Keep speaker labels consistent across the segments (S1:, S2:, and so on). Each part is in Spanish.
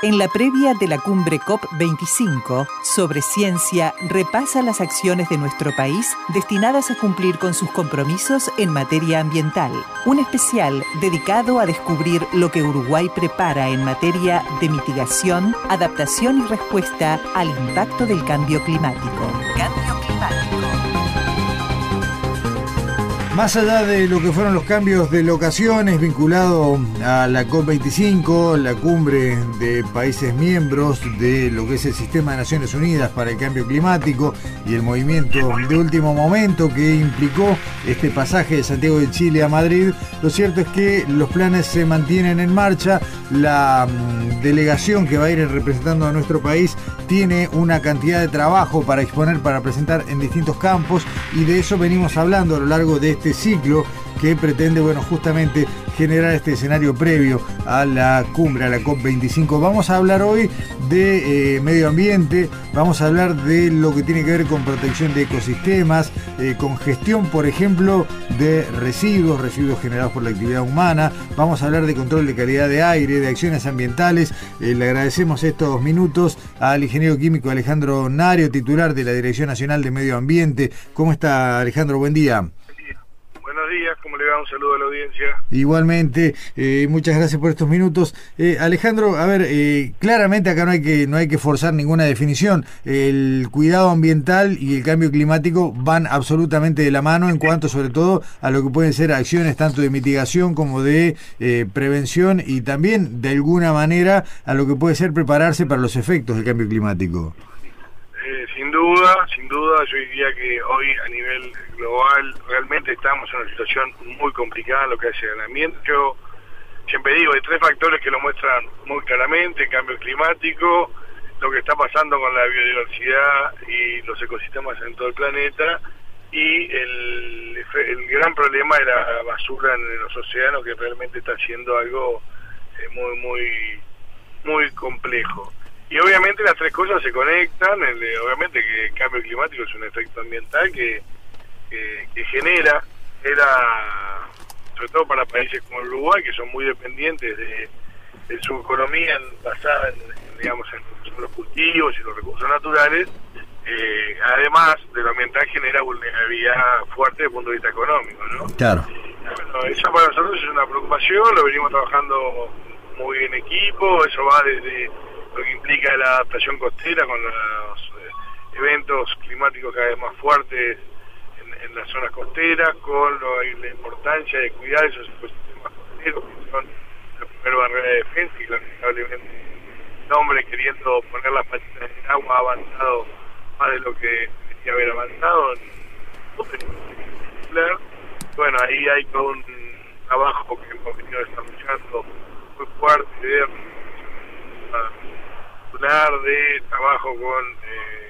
S1: En la previa de la cumbre COP25 sobre ciencia repasa las acciones de nuestro país destinadas a cumplir con sus compromisos en materia ambiental. Un especial dedicado a descubrir lo que Uruguay prepara en materia de mitigación, adaptación y respuesta al impacto del cambio climático.
S2: Más allá de lo que fueron los cambios de locaciones vinculado a la COP25, la cumbre de países miembros de lo que es el Sistema de Naciones Unidas para el Cambio Climático y el movimiento de último momento que implicó este pasaje de Santiago de Chile a Madrid, lo cierto es que los planes se mantienen en marcha, la mm, delegación que va a ir representando a nuestro país tiene una cantidad de trabajo para exponer, para presentar en distintos campos y de eso venimos hablando a lo largo de este ciclo que pretende, bueno, justamente generar este escenario previo a la cumbre, a la COP25. Vamos a hablar hoy de eh, medio ambiente, vamos a hablar de lo que tiene que ver con protección de ecosistemas, eh, con gestión, por ejemplo, de residuos, residuos generados por la actividad humana, vamos a hablar de control de calidad de aire, de acciones ambientales. Eh, le agradecemos estos minutos al ingeniero químico Alejandro Nario, titular de la Dirección Nacional de Medio Ambiente. ¿Cómo está Alejandro? Buen día.
S3: Buenos días, ¿cómo le va? Un saludo a la audiencia.
S2: Igualmente, eh, muchas gracias por estos minutos. Eh, Alejandro, a ver, eh, claramente acá no hay que no hay que forzar ninguna definición. El cuidado ambiental y el cambio climático van absolutamente de la mano en cuanto, sobre todo, a lo que pueden ser acciones tanto de mitigación como de prevención y también, de alguna manera, a lo que puede ser prepararse para los efectos del cambio climático.
S3: Sin duda, sin duda, yo diría que hoy a nivel global realmente estamos en una situación muy complicada en lo que hace al ambiente. Yo siempre digo, hay tres factores que lo muestran muy claramente, el cambio climático, lo que está pasando con la biodiversidad y los ecosistemas en todo el planeta y el, el gran problema de la basura en los océanos que realmente está siendo algo eh, muy, muy, muy complejo. Y obviamente las tres cosas se conectan, obviamente que el cambio climático es un efecto ambiental que que, genera era sobre todo para países como Uruguay que son muy dependientes de, su economía basada en, digamos en los cultivos y los recursos naturales eh, además de lo ambiental genera vulnerabilidad fuerte desde el punto de vista económico ¿no?
S2: claro
S3: bueno, eso para nosotros es una preocupación lo venimos trabajando muy en equipo eso va desde lo que implica la adaptación costera con los eh, eventos climáticos cada vez más fuertes en las zonas costeras, con la importancia de cuidar esos ecosistemas costeros, que son la primera barrera de defensa y lamentablemente el hombre queriendo poner las patitas en el agua ha avanzado más de lo que debería haber avanzado. Bueno, ahí hay todo un trabajo que hemos venido desarrollando muy fuerte de, de trabajo con... Eh,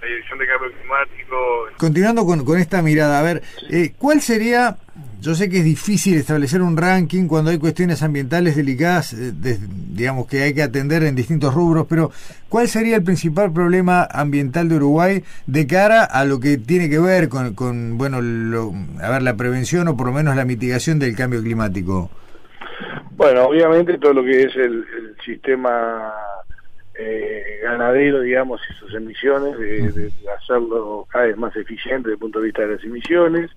S3: la Dirección de Cambio Climático.
S2: Continuando con, con esta mirada, a ver, eh, ¿cuál sería, yo sé que es difícil establecer un ranking cuando hay cuestiones ambientales delicadas, eh, digamos que hay que atender en distintos rubros, pero ¿cuál sería el principal problema ambiental de Uruguay de cara a lo que tiene que ver con, con bueno, lo, a ver, la prevención o por lo menos la mitigación del cambio climático?
S3: Bueno, obviamente todo lo que es el, el sistema eh, ganadero, digamos, y sus emisiones, de, hacerlo cada vez más eficiente desde el punto de vista de las emisiones.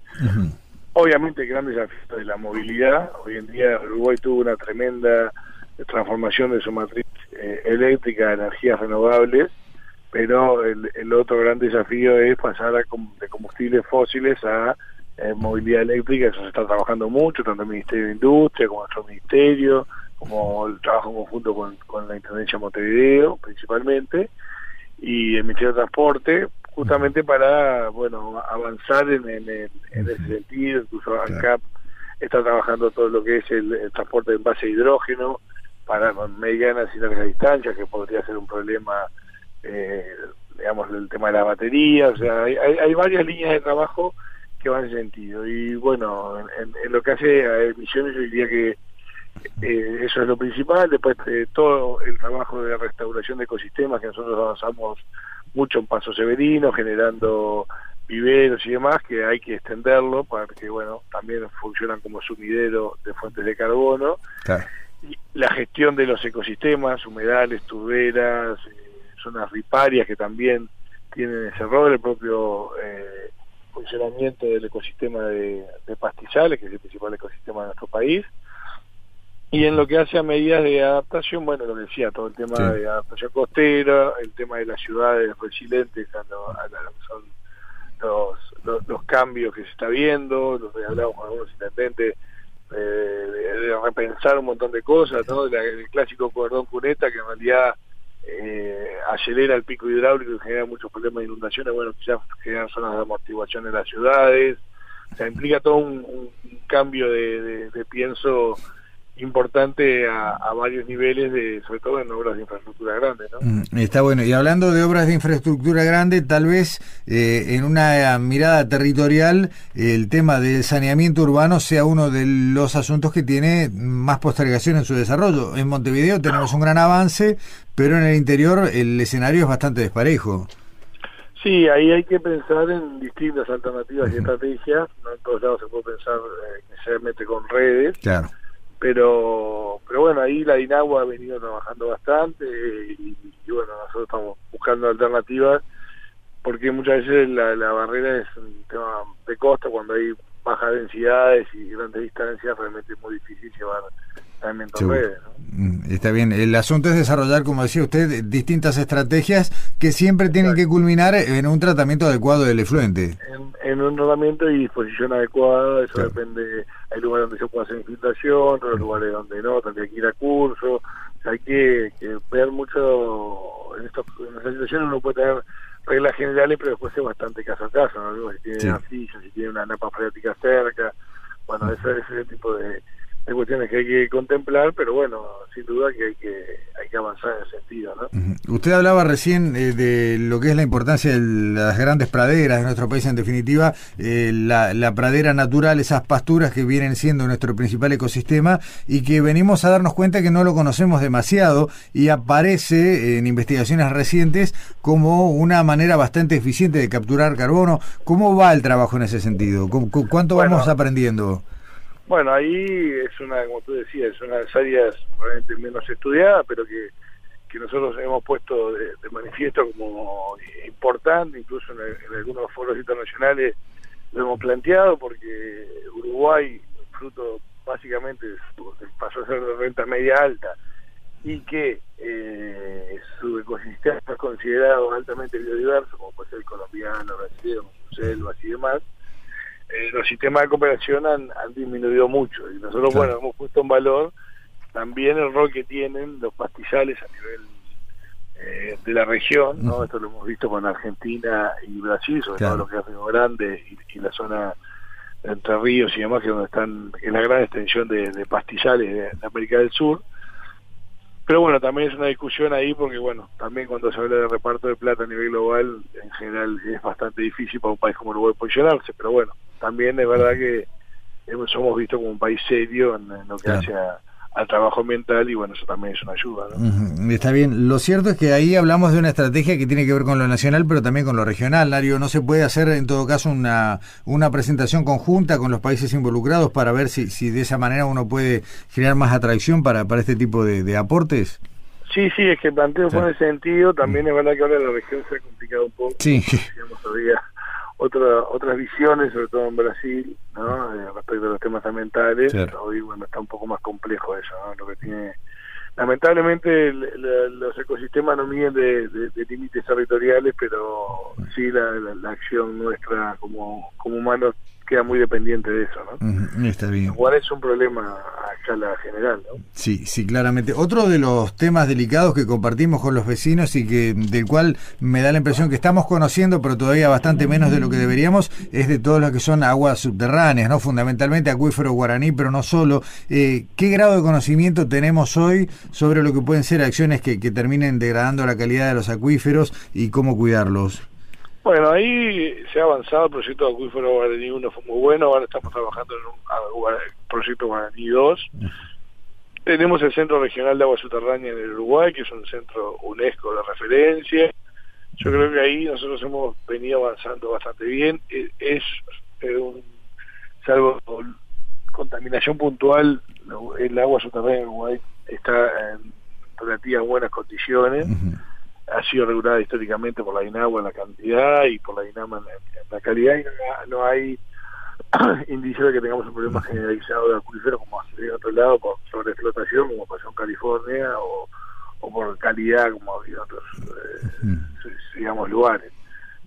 S3: Obviamente el gran desafío de la movilidad. Hoy en día Uruguay tuvo una tremenda transformación de su matriz eh, eléctrica a energías renovables, pero el, otro gran desafío es pasar de combustibles fósiles a eh, movilidad eléctrica. Eso se está trabajando mucho, tanto el Ministerio de Industria como nuestro Ministerio, como el trabajo conjunto con, con la Intendencia Montevideo principalmente y el Ministerio de Transporte justamente para bueno avanzar en, en, ese sentido. Incluso acá está trabajando todo lo que es el, transporte en base a hidrógeno para medianas y largas distancias que podría ser un problema eh, digamos, el tema de la batería, o sea, hay, hay, varias líneas de trabajo que van en ese sentido. Y bueno, en, lo que hace a emisiones yo diría que eh, eso es lo principal, después eh, todo el trabajo de restauración de ecosistemas que nosotros avanzamos mucho en Paso Severino, generando viveros y demás, que hay que extenderlo para que, bueno, también funcionan como sumidero de fuentes de carbono. Y la gestión de los ecosistemas, humedales, turberas, zonas riparias que también tienen ese rol, el propio eh, funcionamiento del ecosistema de, pastizales, que es el principal ecosistema de nuestro país. Y en lo que hace a medidas de adaptación, bueno, lo que decía, todo el tema de adaptación costera, el tema de las ciudades resilientes a, son los, los, cambios que se está viendo, los hablamos con algunos intendentes, eh, de, repensar un montón de cosas, ¿no? el clásico cordón cuneta que en realidad eh, acelera el pico hidráulico y genera muchos problemas de inundaciones, bueno, quizás generan zonas de amortiguación en las ciudades, o sea, implica todo un, cambio de, de, pienso importante a, varios niveles, de, sobre todo en obras de infraestructura grande. ¿no?
S2: Mm, está bueno. Y hablando de obras de infraestructura grande, tal vez eh, en una mirada territorial el tema del saneamiento urbano sea uno de los asuntos que tiene más postergación en su desarrollo. En Montevideo tenemos un gran avance, pero en el interior el escenario es bastante desparejo.
S3: Sí, ahí hay que pensar en distintas alternativas y estrategias. No en todos lados se puede pensar eh, necesariamente con redes.
S2: Claro
S3: pero pero bueno ahí la Dinagua ha venido trabajando bastante y, bueno nosotros estamos buscando alternativas porque muchas veces la, la barrera es un tema de costa cuando hay bajas densidades y grandes distancias realmente es muy difícil llevar
S2: Mm, está bien. El asunto es desarrollar, como decía usted, distintas estrategias que siempre tienen que culminar en un tratamiento adecuado del efluente.
S3: En, un tratamiento y disposición adecuada, eso depende. Hay lugares donde se puede hacer infiltración, otros lugares donde no, también hay que ir a curso. hay que, ver mucho. En, estas situaciones uno puede tener reglas generales, pero después es bastante caso a caso. Si tiene una silla, si tiene una napa freática cerca. Bueno, ese es ese tipo de hay cuestiones que hay que contemplar, pero bueno, sin duda que hay que, hay que avanzar en ese sentido. ¿no?
S2: Usted hablaba recién eh, de lo que es la importancia de las grandes praderas de nuestro país, en definitiva, eh, la, la, pradera natural, esas pasturas que vienen siendo nuestro principal ecosistema y que venimos a darnos cuenta que no lo conocemos demasiado y aparece en investigaciones recientes como una manera bastante eficiente de capturar carbono. ¿Cómo va el trabajo en ese sentido? ¿Cuánto vamos aprendiendo?
S3: Bueno, ahí es una, como tú decías, es una de las áreas probablemente menos estudiada, pero que, que nosotros hemos puesto de, manifiesto como importante, incluso en, algunos foros internacionales lo hemos planteado, porque Uruguay, fruto básicamente pasó a ser de renta media alta, y que eh, su ecosistema es considerado altamente biodiverso, como puede ser el colombiano, brasileño, selvas y demás, eh, los sistemas de cooperación han, disminuido mucho y nosotros, bueno, hemos puesto en valor también el rol que tienen los pastizales a nivel eh, de la región, ¿no? Esto lo hemos visto con Argentina y Brasil, sobre todo lo que es Río Grande y, la zona Entre Ríos y demás, que es donde están, en la gran extensión de, pastizales de, América del Sur. Pero bueno, también es una discusión ahí porque, bueno, también cuando se habla de reparto de plata a nivel global, en general es bastante difícil para un país como Uruguay posicionarse, pero bueno, también es verdad que somos vistos como un país serio en, lo que hace al trabajo ambiental y bueno, eso también es una ayuda.
S2: Está bien, lo cierto es que ahí hablamos de una estrategia que tiene que ver con lo nacional, pero también con lo regional, Lario. ¿No se puede hacer en todo caso una, una presentación conjunta con los países involucrados para ver si, si de esa manera uno puede generar más atracción para, para este tipo de, aportes?
S3: Sí, sí, es que planteo por ese sentido. También es verdad que ahora la región se ha complicado un poco.
S2: Sí.
S3: todavía otra, otras visiones, sobre todo en Brasil, ¿no? Eh, respecto a los temas ambientales. Hoy, bueno, está un poco más complejo eso, ¿no? Lo que tiene... Lamentablemente los ecosistemas no miden de, límites territoriales, pero sí la, la, acción nuestra como, como humanos queda muy dependiente de eso, ¿no?
S2: Ujú, Está bien.
S3: Igual es un problema general.
S2: Sí, sí, claramente. Otro de los temas delicados que compartimos con los vecinos y que del cual me da la impresión que estamos conociendo, pero todavía bastante menos de lo que deberíamos, es de todo lo que son aguas subterráneas, ¿no? Fundamentalmente acuífero guaraní, pero no solo. Eh, ¿Qué grado de conocimiento tenemos hoy sobre lo que pueden ser acciones que, que terminen degradando la calidad de los acuíferos y cómo cuidarlos?
S3: Bueno, ahí se ha avanzado, el proyecto de Acuífero Guaraní 1 fue muy bueno, ahora estamos trabajando en un Guara- proyecto Guaraní 2. Tenemos el Centro Regional de Agua Subterránea en el Uruguay, que es un centro UNESCO de referencia. Yo creo que ahí nosotros hemos venido avanzando bastante bien. E- Es, eh, un, salvo contaminación puntual, el agua subterránea en Uruguay está en relativas buenas condiciones. Ha sido regulada históricamente por la INAGUA en la cantidad y por la INAMA en la, en la calidad y no, no hay indicio de que tengamos un problema generalizado de acuíferos como hace en otro lado por sobreexplotación como pasó en California o, o por calidad como ha habido en otros eh, digamos lugares.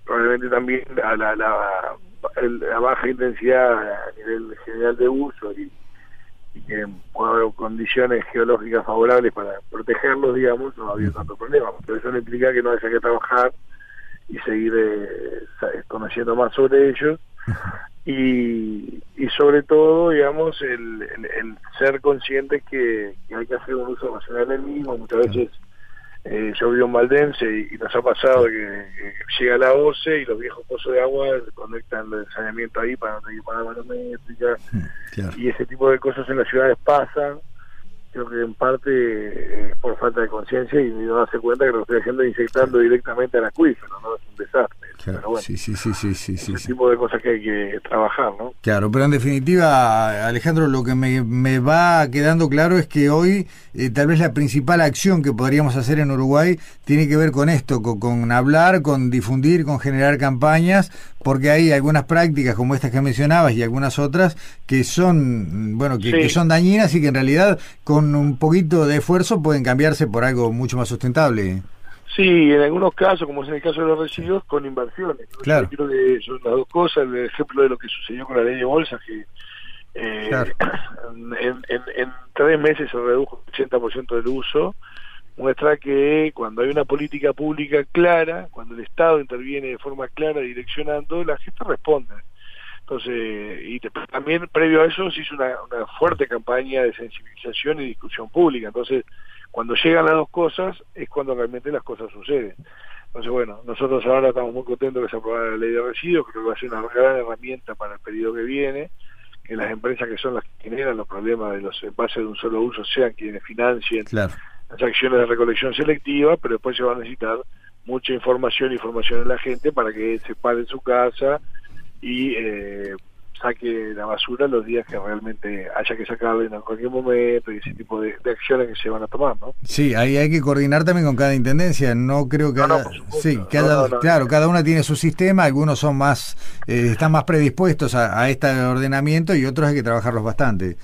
S3: Probablemente también la, la, la, la baja intensidad a nivel general de uso y, y que pueda haber condiciones geológicas favorables para protegerlos, digamos, no ha habido tanto problema. Pero eso no implica que no haya que trabajar y seguir eh, conociendo más sobre ellos. Y, y sobre todo, digamos, el, el- el ser conscientes que, que hay que hacer un uso racional del mismo. Muchas veces eh, yo vivo en Valdense y, y nos ha pasado que, que llega la OCE y los viejos pozos de agua conectan el saneamiento ahí para no tener que pagar manométrica
S2: Claro.
S3: y ese tipo de cosas en las ciudades pasan. Creo que en parte eh, por falta de conciencia y no darse cuenta que lo estoy haciendo inyectando directamente al acuífero no es un desastre
S2: Claro,
S3: pero bueno
S2: sí, sí, sí, sí, sí, sí,
S3: ese
S2: sí.
S3: tipo de cosas que hay que trabajar no
S2: Claro, pero en definitiva, Alejandro, lo que me, me va quedando claro es que hoy eh, tal vez la principal acción que podríamos hacer en Uruguay tiene que ver con esto, con, con hablar, con difundir, con generar campañas, porque hay algunas prácticas como estas que mencionabas y algunas otras que son, bueno, que,
S3: Sí.
S2: que son dañinas y que en realidad con un poquito de esfuerzo pueden cambiarse por algo mucho más sustentable.
S3: Sí, en algunos casos, como es en el caso de los residuos, con inversiones. Yo
S2: Claro.
S3: creo que son las dos cosas. El ejemplo de lo que sucedió con la ley de bolsas, que eh,
S2: Claro.
S3: en, en- en tres meses se redujo el 80% del uso, muestra que cuando hay una política pública clara, cuando el Estado interviene de forma clara direccionando, la gente responde. Entonces, y te- también previo a eso se hizo una, una fuerte campaña de sensibilización y discusión pública. Entonces, cuando llegan las dos cosas es cuando realmente las cosas suceden. Entonces, bueno, nosotros ahora estamos muy contentos que se aprobara la ley de residuos, creo que va a ser una gran herramienta para el periodo que viene, que las empresas que son las que generan los problemas de los envases de un solo uso sean quienes financien
S2: Claro.
S3: las acciones de recolección selectiva, pero después se va a necesitar mucha información y formación en la gente para que se pare en su casa y eh, saque la basura los días que realmente haya que sacarla en cualquier momento y ese tipo de, de acciones que se van a tomar, ¿no?
S2: Sí, ahí hay que coordinar también con cada intendencia. No creo que
S3: No,
S2: haya-
S3: supuesto.
S2: sí,
S3: no,
S2: claro, cada una tiene su sistema. Algunos son más, eh, están más predispuestos a, a este ordenamiento y otros hay que trabajarlos bastante.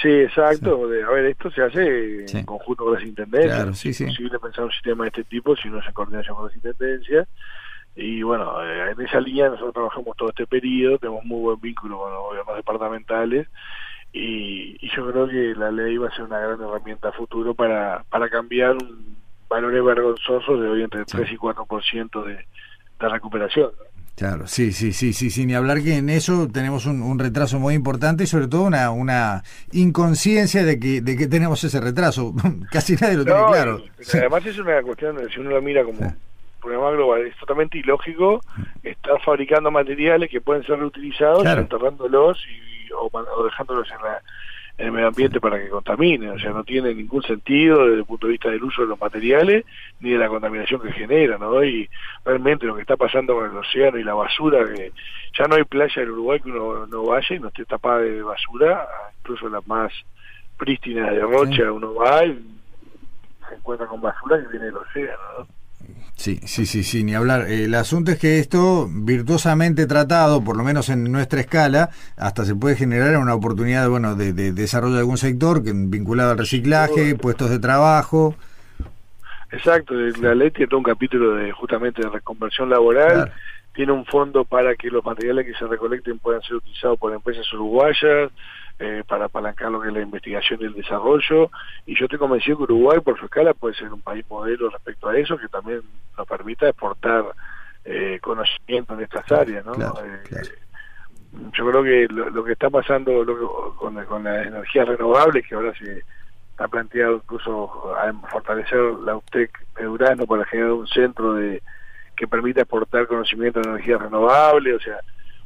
S3: Sí, exacto. De- a ver, esto se hace
S2: Sí.
S3: en conjunto con las intendencias.
S2: Claro, sí, sí.
S3: Es imposible pensar un sistema de este tipo si no es en coordinación con las intendencias. Y bueno, eh, en esa línea nosotros trabajamos todo este periodo, tenemos muy buen vínculo con los gobiernos departamentales y, y yo creo que la ley va a ser una gran herramienta a futuro para, para cambiar un valores vergonzosos de hoy entre 3 y 4% de, de recuperación.
S2: Claro, sí, sí, sí, sí, sin ni hablar que en eso tenemos un, un retraso muy importante y sobre todo una, una inconsciencia de que, de que tenemos ese retraso. Casi nadie lo tiene claro.
S3: Además es una cuestión, de- si uno lo mira como
S2: Sí.
S3: Problema global, es totalmente ilógico estar fabricando materiales que pueden ser reutilizados,
S2: Claro.
S3: enterrándolos y, o, dejándolos en, la- en el medio ambiente para que contaminen. O sea, no tiene ningún sentido desde el punto de vista del uso de los materiales ni de la contaminación que genera, ¿no? Y realmente lo que está pasando con el océano y la basura, que ya no hay playa en Uruguay que uno no vaya y no esté tapada de basura, incluso las más prístinas de Rocha, uno va y se encuentra con basura que viene del océano, ¿no?
S2: Sí, sí, sí, sí, ni hablar. El asunto es que esto, virtuosamente tratado, por lo menos en nuestra escala, hasta se puede generar una oportunidad bueno, de, de desarrollo de algún sector que, vinculado al reciclaje, puestos de trabajo.
S3: Exacto, la ley tiene todo un capítulo de justamente de reconversión laboral,
S2: Claro.
S3: tiene un fondo para que los materiales que se recolecten puedan ser utilizados por empresas uruguayas, eh, para apalancar lo que es la investigación y el desarrollo. Y yo estoy convencido que Uruguay, por su escala, puede ser un país modelo respecto a eso, que también nos permita exportar eh, conocimiento en estas áreas. ¿no? Eh, yo creo que lo, que está pasando con, con las energías renovables, que ahora se ha planteado incluso fortalecer la UTEC de Urano para generar un centro de que permita exportar conocimiento de energía renovable, o sea,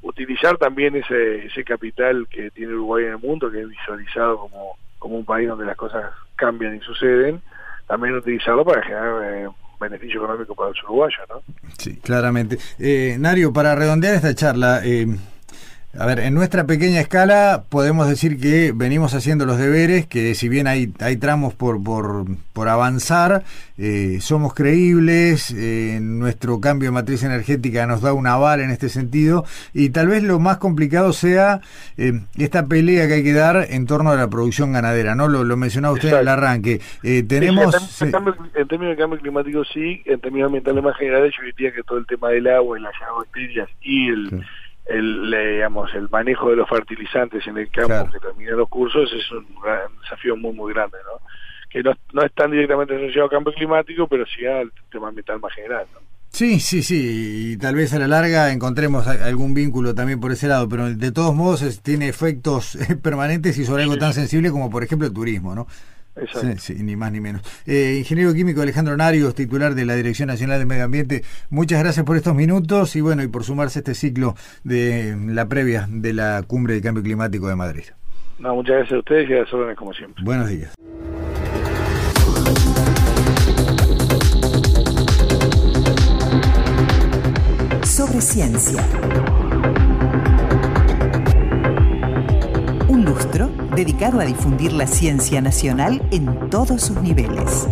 S3: utilizar también ese, ese capital que tiene Uruguay en el mundo, que es visualizado como, como un país donde las cosas cambian y suceden, también utilizarlo para generar eh, beneficio económico para los uruguayos, ¿no?
S2: Sí, claramente. Eh, Nario, para redondear esta charla, eh, a ver, en nuestra pequeña escala podemos decir que venimos haciendo los deberes, que si bien hay, hay tramos por, por, por avanzar, eh, somos creíbles, eh, nuestro cambio de matriz energética nos da un aval en este sentido, y tal vez lo más complicado sea eh, esta pelea que hay que dar en torno a la producción ganadera, ¿no? Lo, lo mencionaba usted en el arranque. tenemos...
S3: en, términos de cambio climático sí, en términos ambientales más generales yo diría que todo el tema del agua y las bacterias y el el, digamos, el manejo de los fertilizantes en el campo que termina los cursos es un, desafío muy, muy grande, ¿no? Que no, no es tan directamente asociado al cambio climático, pero sí al tema ambiental más general, ¿no?
S2: Sí, sí, sí, y tal vez a la larga encontremos algún vínculo también por ese lado, pero de todos modos tiene efectos permanentes y sobre algo tan sensible como por ejemplo el turismo, ¿no? Sí, ni más ni menos. Eh, ingeniero químico Alejandro Narios, titular de la Dirección Nacional de Medio Ambiente, muchas gracias por estos minutos y bueno, y por sumarse a este ciclo de la previa de la Cumbre de Cambio Climático de Madrid.
S3: No, muchas gracias a ustedes y a las órdenes como siempre.
S2: Buenos días.
S1: Sobre ciencia. Dedicado a difundir la ciencia nacional en todos sus niveles.